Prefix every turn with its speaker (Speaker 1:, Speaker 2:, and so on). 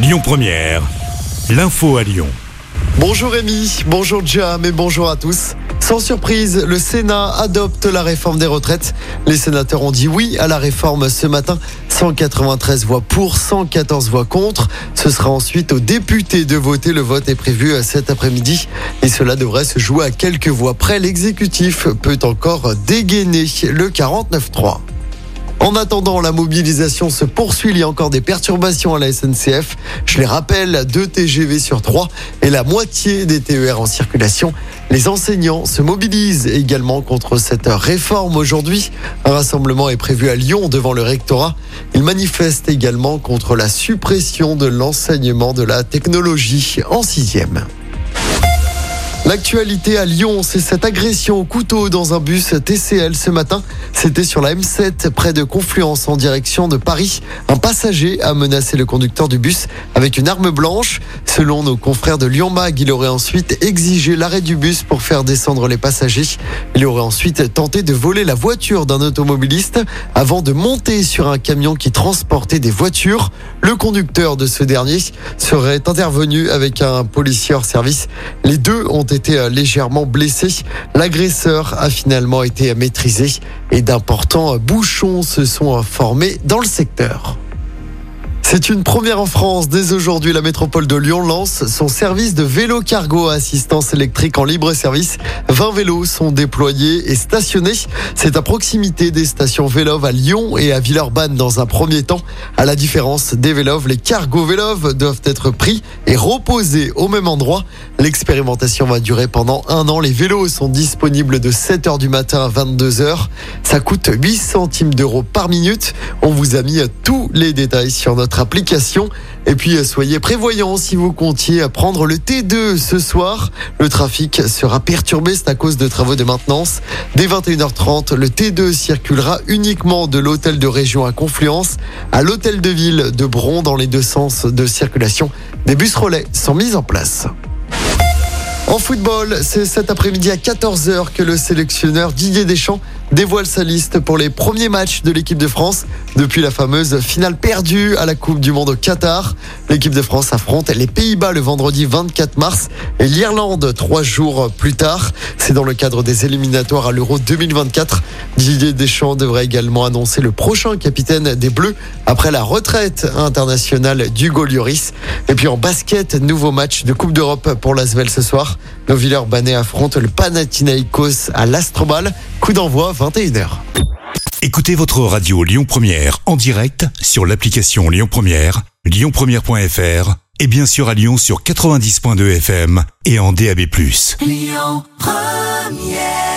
Speaker 1: Lyon Première, l'info à Lyon.
Speaker 2: Bonjour Rémi, bonjour Jam et bonjour à tous. Sans surprise, le Sénat adopte la réforme des retraites. Les sénateurs ont dit oui à la réforme ce matin. 193 voix pour, 114 voix contre. Ce sera ensuite aux députés de voter. Le vote est prévu cet après-midi et cela devrait se jouer à quelques voix près. L'exécutif peut encore dégainer le 49-3. En attendant, la mobilisation se poursuit. Il y a encore des perturbations à la SNCF. Je les rappelle, 2 TGV sur 3 et la moitié des TER en circulation. Les enseignants se mobilisent également contre cette réforme aujourd'hui. Un rassemblement est prévu à Lyon devant le rectorat. Ils manifestent également contre la suppression de l'enseignement de la technologie en sixième. L'actualité à Lyon, c'est cette agression au couteau dans un bus TCL ce matin. C'était sur la M7 près de Confluence en direction de Paris. Un passager a menacé le conducteur du bus avec une arme blanche. Selon nos confrères de Lyon Mag, il aurait ensuite exigé l'arrêt du bus pour faire descendre les passagers. Il aurait ensuite tenté de voler la voiture d'un automobiliste avant de monter sur un camion qui transportait des voitures. Le conducteur de ce dernier serait intervenu avec un policier hors service. Les deux ont été euh, légèrement blessé. L'agresseur a finalement été maîtrisé et d'importants bouchons se sont formés dans le secteur. C'est une première en France. Dès aujourd'hui, la métropole de Lyon lance son service de vélo cargo à assistance électrique en libre service. 20 vélos sont déployés et stationnés. C'est à proximité des stations Vélov à Lyon et à Villeurbanne dans un premier temps. À la différence des Vélov, les cargo Vélov doivent être pris et reposés au même endroit. L'expérimentation va durer pendant un an. Les vélos sont disponibles de 7h du matin à 22h. Ça coûte 8 centimes d'euros par minute. On vous a mis tous les détails sur notre Et puis euh, soyez prévoyants si vous comptiez prendre le T2 ce soir. Le trafic sera perturbé, c'est à cause de travaux de maintenance. Dès 21h30, le T2 circulera uniquement de l'hôtel de région à Confluence à l'hôtel de ville de Bron dans les deux sens de circulation. Des bus relais sont mis en place. En football, c'est cet après-midi à 14h que le sélectionneur Didier Deschamps dévoile sa liste pour les premiers matchs de l'équipe de France depuis la fameuse finale perdue à la Coupe du Monde au Qatar. L'équipe de France affronte les Pays-Bas le vendredi 24 mars et l'Irlande trois jours plus tard. C'est dans le cadre des éliminatoires à l'Euro 2024. Didier Deschamps devrait également annoncer le prochain capitaine des Bleus après la retraite internationale d'Hugo Lloris. Et puis en basket, nouveau match de Coupe d'Europe pour l'Asvel ce soir. Nos Villers-Banais affrontent le Panathinaikos à l'Astrobal. Coup d'envoi 21h.
Speaker 1: Écoutez votre radio Lyon Première en direct sur l'application Lyon Première, lyonpremière.fr et bien sûr à Lyon sur 90.2 FM et en DAB+. Lyon Première